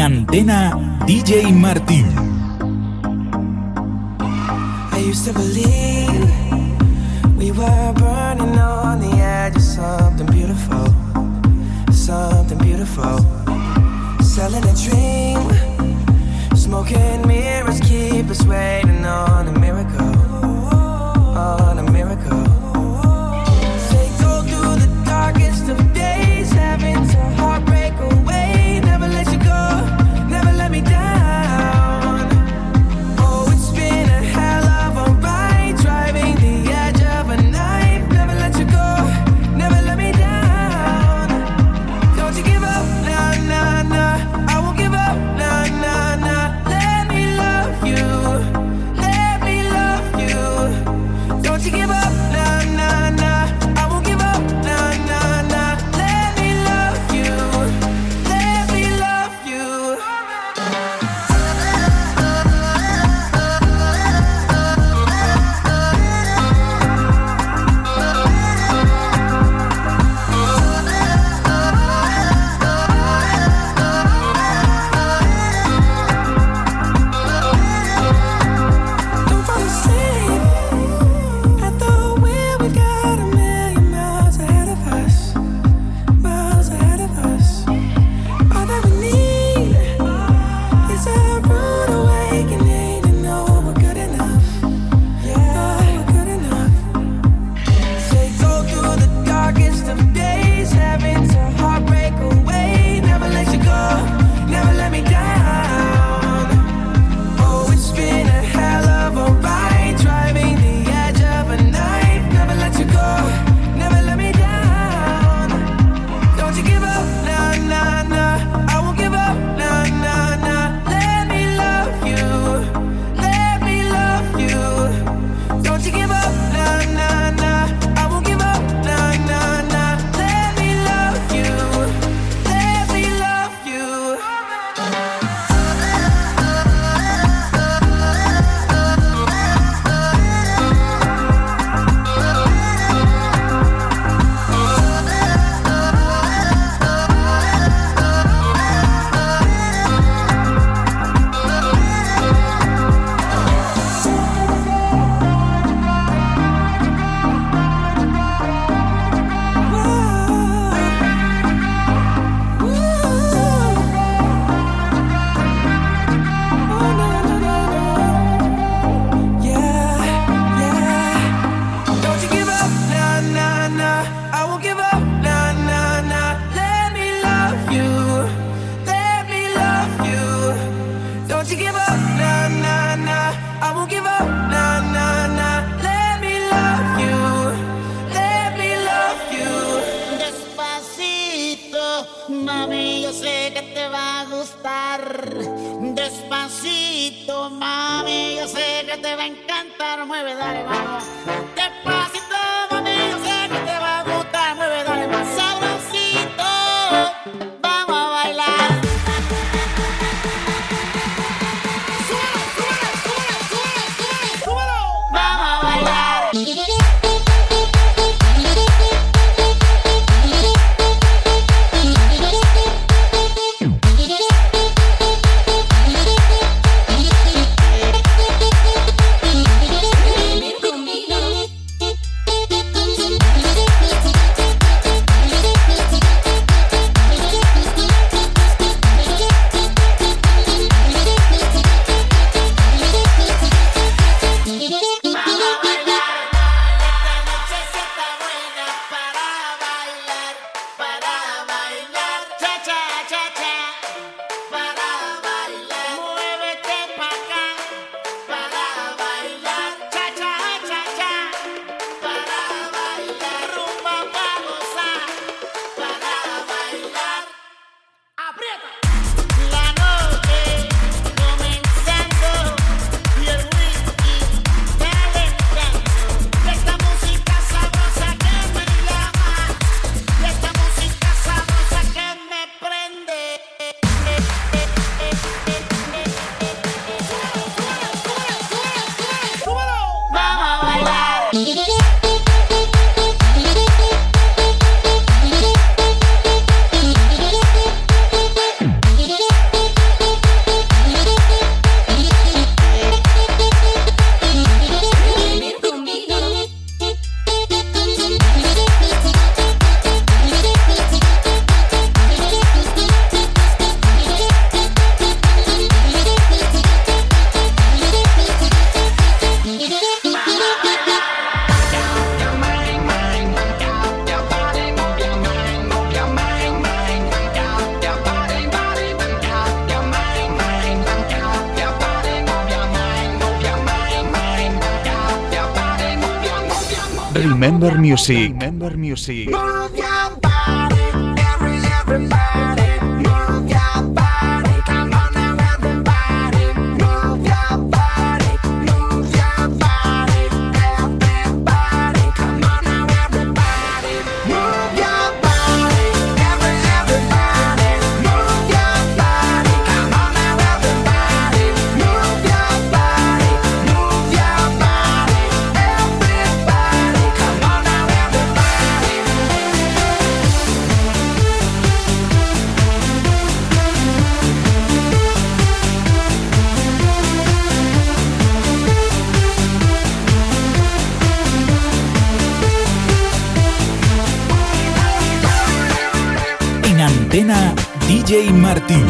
en Antena DJ Martín. I used to believe we were burning on the edge of something beautiful, something beautiful. Selling a dream, smoking mirrors keep us waiting on a miracle, on Remember Music. Remember Music. Move your body, every, everybody. antena DJ Martín.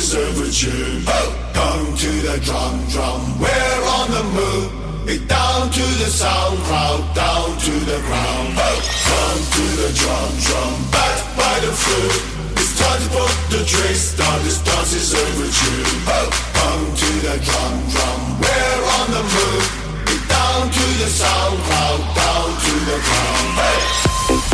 deserve a Come to the drum, drum, we're on the move. It down to the sound crowd, down to the ground. Come to the drum, drum, back by the foot. It's time to put the trace down, this dance is overdue. Come to the drum, drum, we're on the move. It down to the sound crowd, down to the ground. Hey.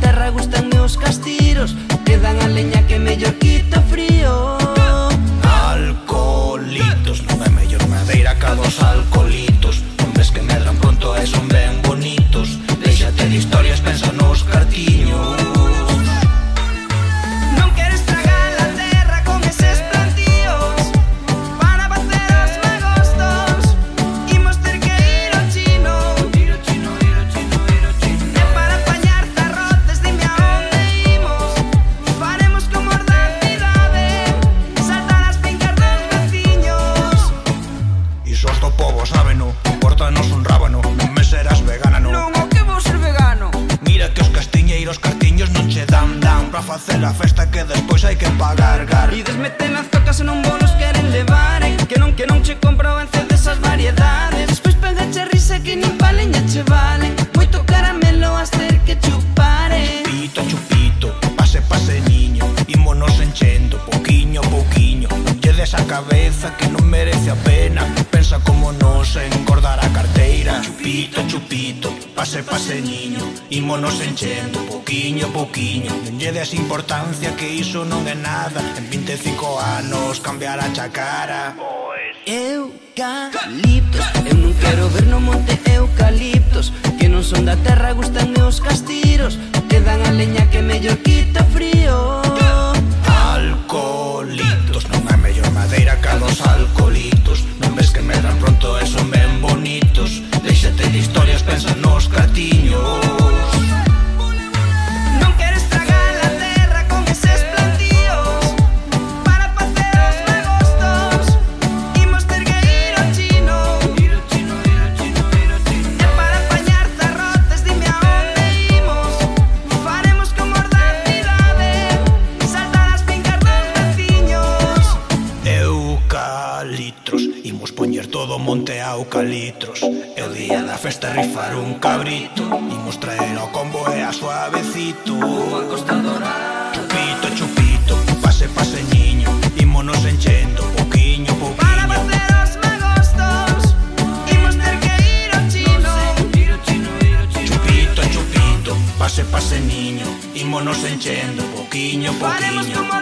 terra gustan meus castiros. eucalitros E o día da festa rifar un cabrito Imos traer ao combo e a suavecito. A costa dorada Chupito, chupito, pase, pase, niño Imonos enchendo, poquiño, poquiño. Para facer os magostos Imos ter que ir ao chino. Chupito, chupito, pase, pase, niño Imonos enchendo, poquinho, poquinho. Faremos como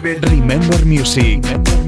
Remember Music.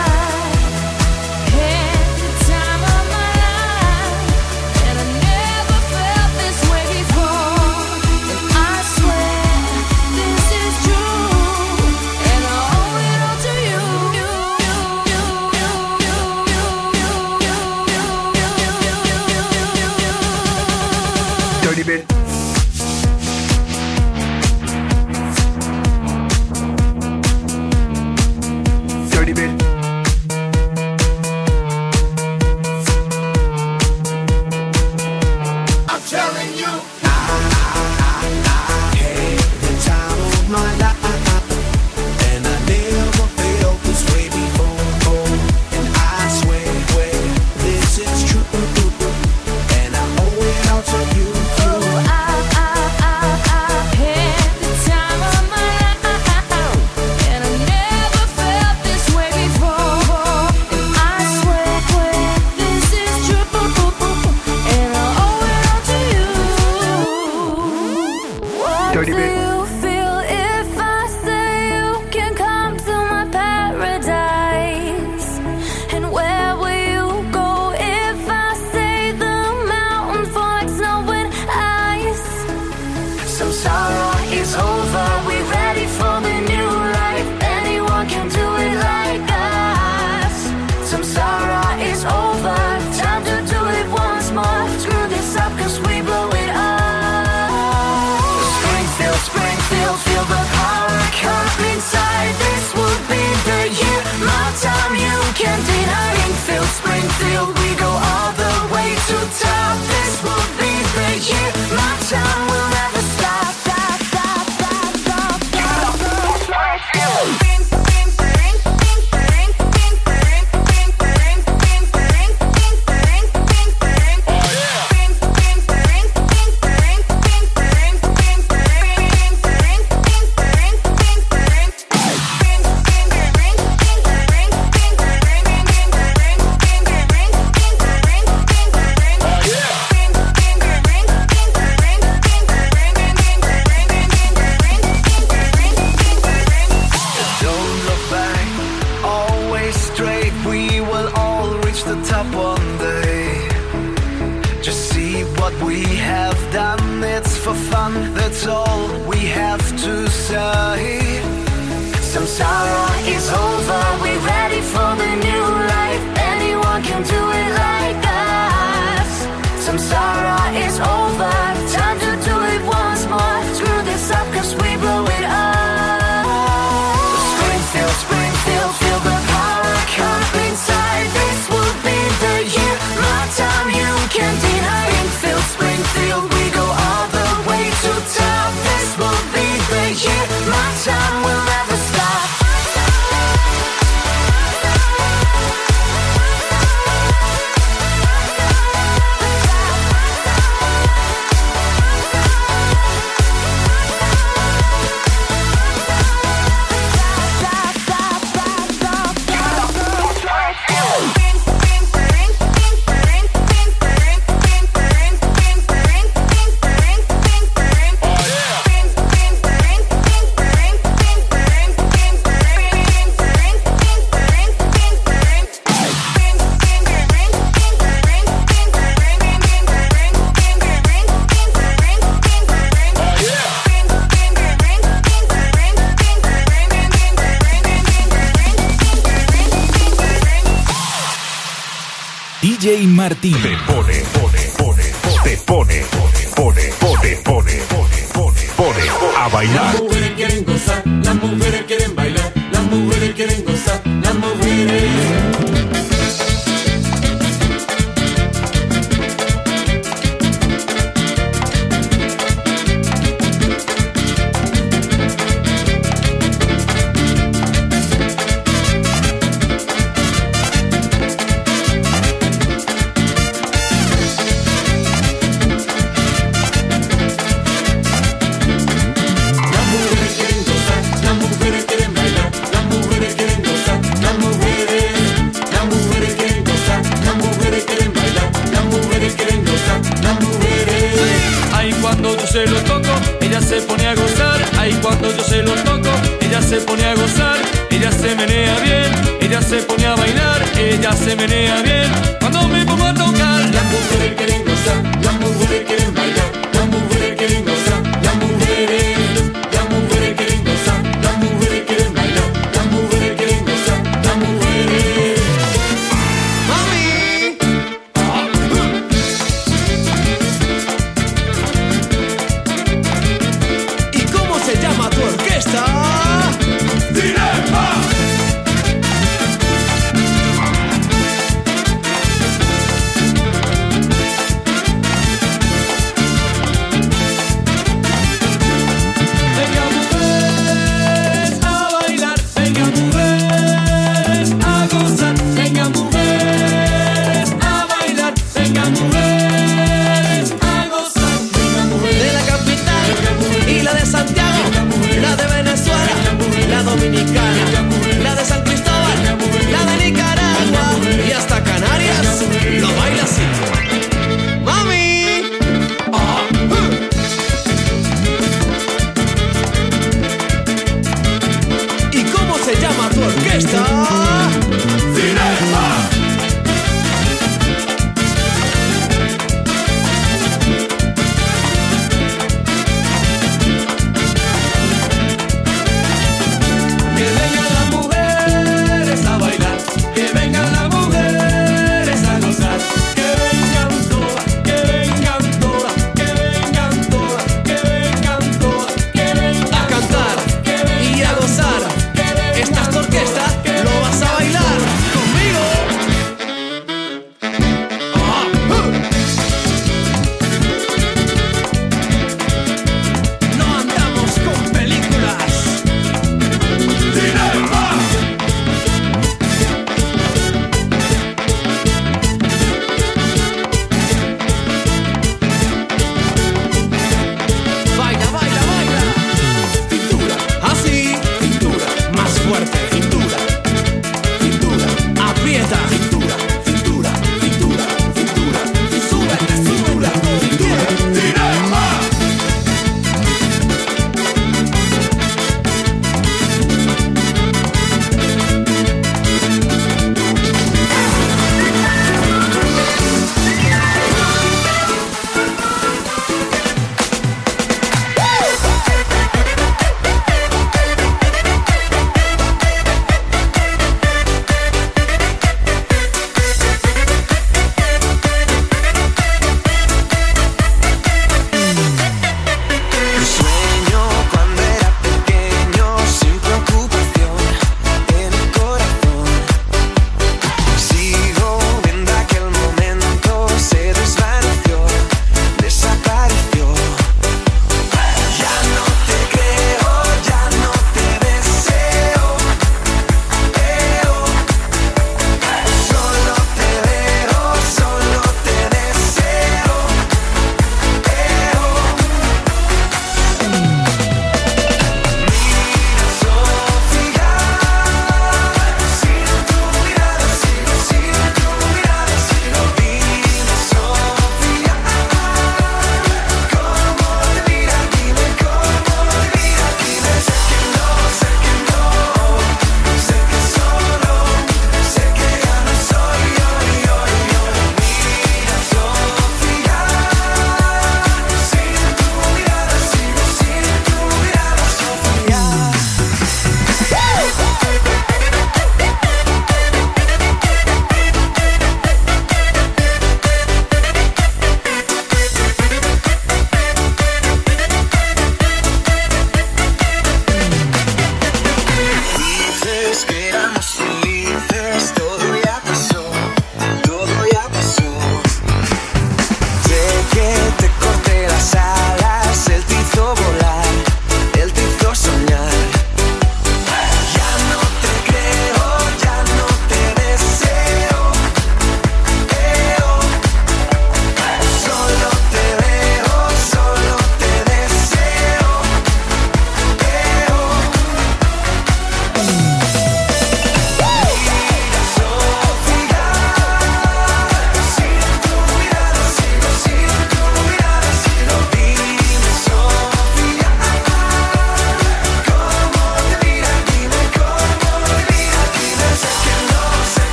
DJ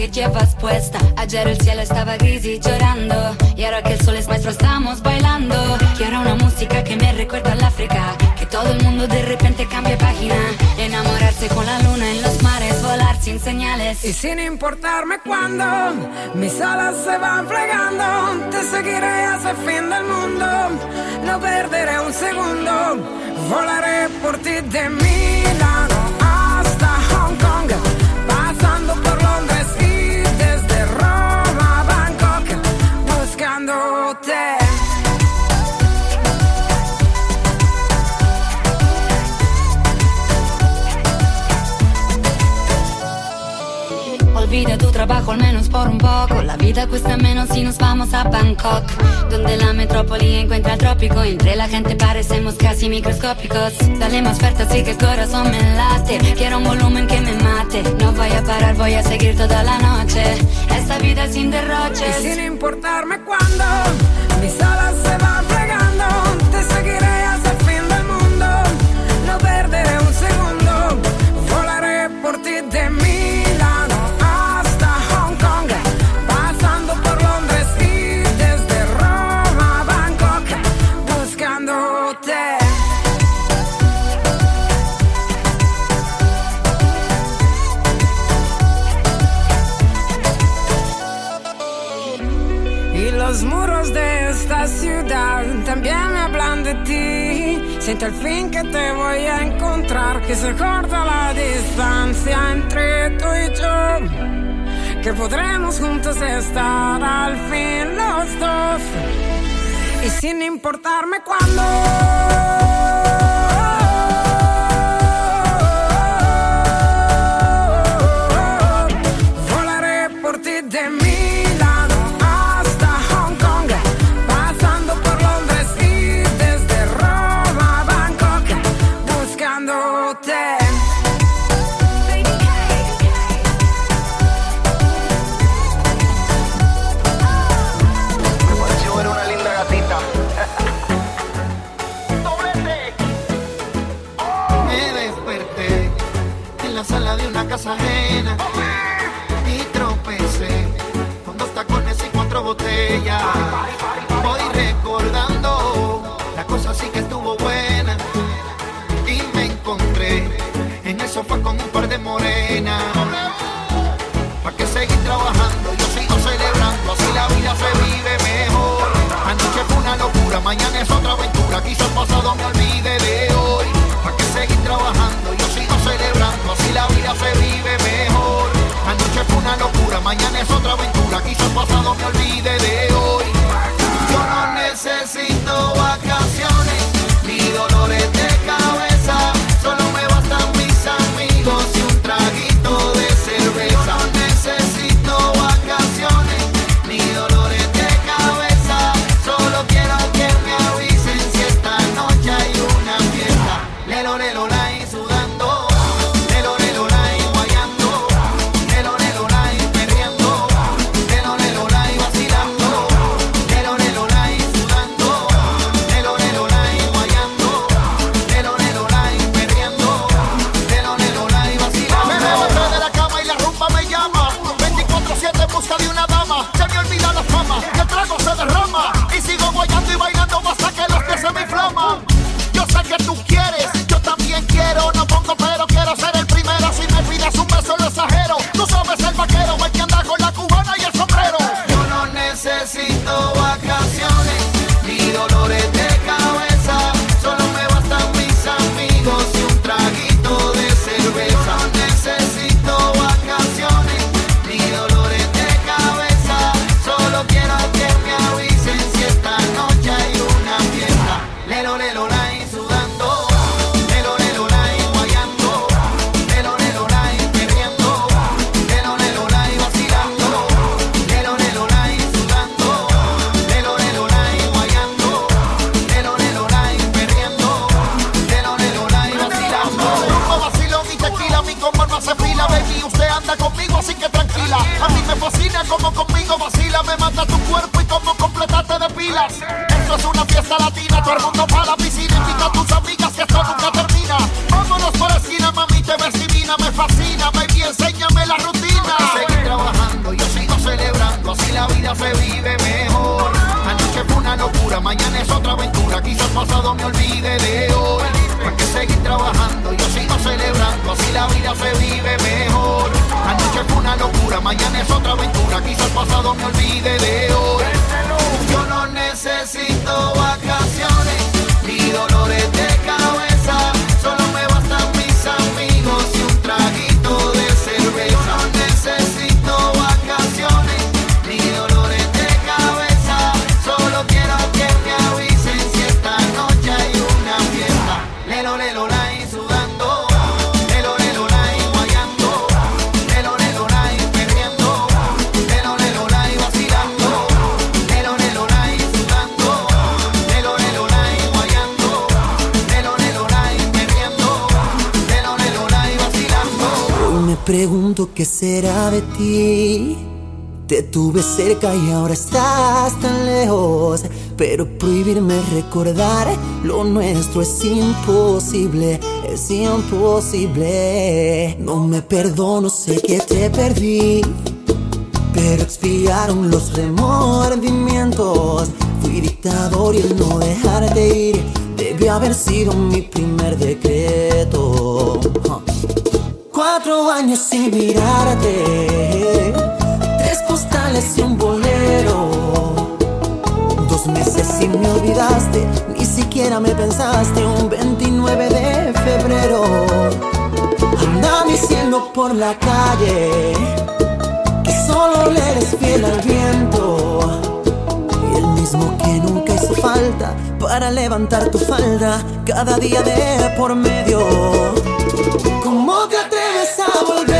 que llevas puesta. Ayer el cielo estaba gris y llorando. Y ahora que el sol es nuestro estamos bailando. Quiero una música que me recuerda al África. Que todo el mundo de repente cambie página. Enamorarse con la luna en los mares. Volar sin señales. Y sin importarme cuándo mis alas se van plegando, te seguiré hasta el fin del mundo. No perderé un segundo, volaré por ti de Milano Olvida tu trabajo al menos por un poco. La vida cuesta menos si nos vamos a Bangkok. Donde la metrópoli encuentra el trópico. Entre la gente parecemos casi microscópicos. Dale más fuerte así que el corazón me late. Quiero un volumen que me mate. No voy a parar, voy a seguir toda la noche. Esta vida sin derroches. Y sin importarme cuándo mis alas se van Siento al fin que te voy a encontrar, que se corta la distancia entre tú y yo. Que podremos juntos estar al fin los dos. Y sin importarme cuándo. Y tropecé con dos tacones y cuatro botellas. Voy recordando la cosa sí que estuvo buena y me encontré en el sofá con un par de morenas. ¿Para qué seguir trabajando? Yo sigo celebrando, así la vida se vive mejor. Anoche fue una locura, mañana es otra aventura. Quizás mañana es otra aventura. Quizás pasado me olvide de melonelona Tuve cerca y ahora estás tan lejos. Pero prohibirme recordar lo nuestro es imposible, es imposible. No me perdono, sé que te perdí. Pero expiaron los remordimientos. Fui dictador y el no dejarte ir debió haber sido mi primer decreto. Cuatro años sin mirarte, y un bolero. Dos meses y me olvidaste, ni siquiera me pensaste. Un 29 de febrero, anda diciendo por la calle que solo le eres fiel al viento. Y el mismo que nunca hizo falta para levantar tu falda cada día de por medio. ¿Cómo te atreves a volver?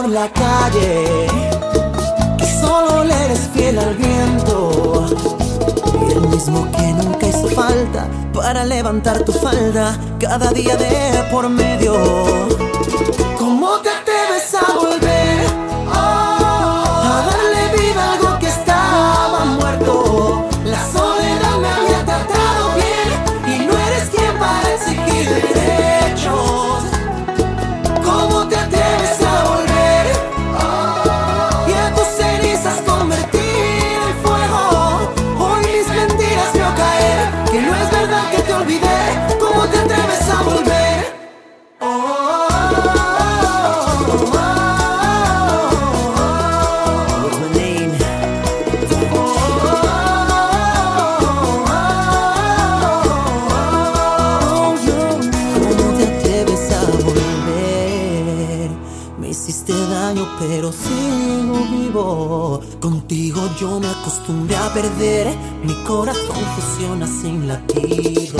Por la calle que solo le eres fiel al viento. Y el mismo que nunca hizo falta para levantar tu falda cada día de por medio. ¿Cómo te atreves a volver? Yo me acostumbré a perder. Mi corazón funciona sin latidos.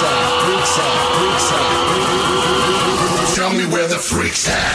freaks at, freaks at, freaks at. Tell me where the freaks at.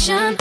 passion.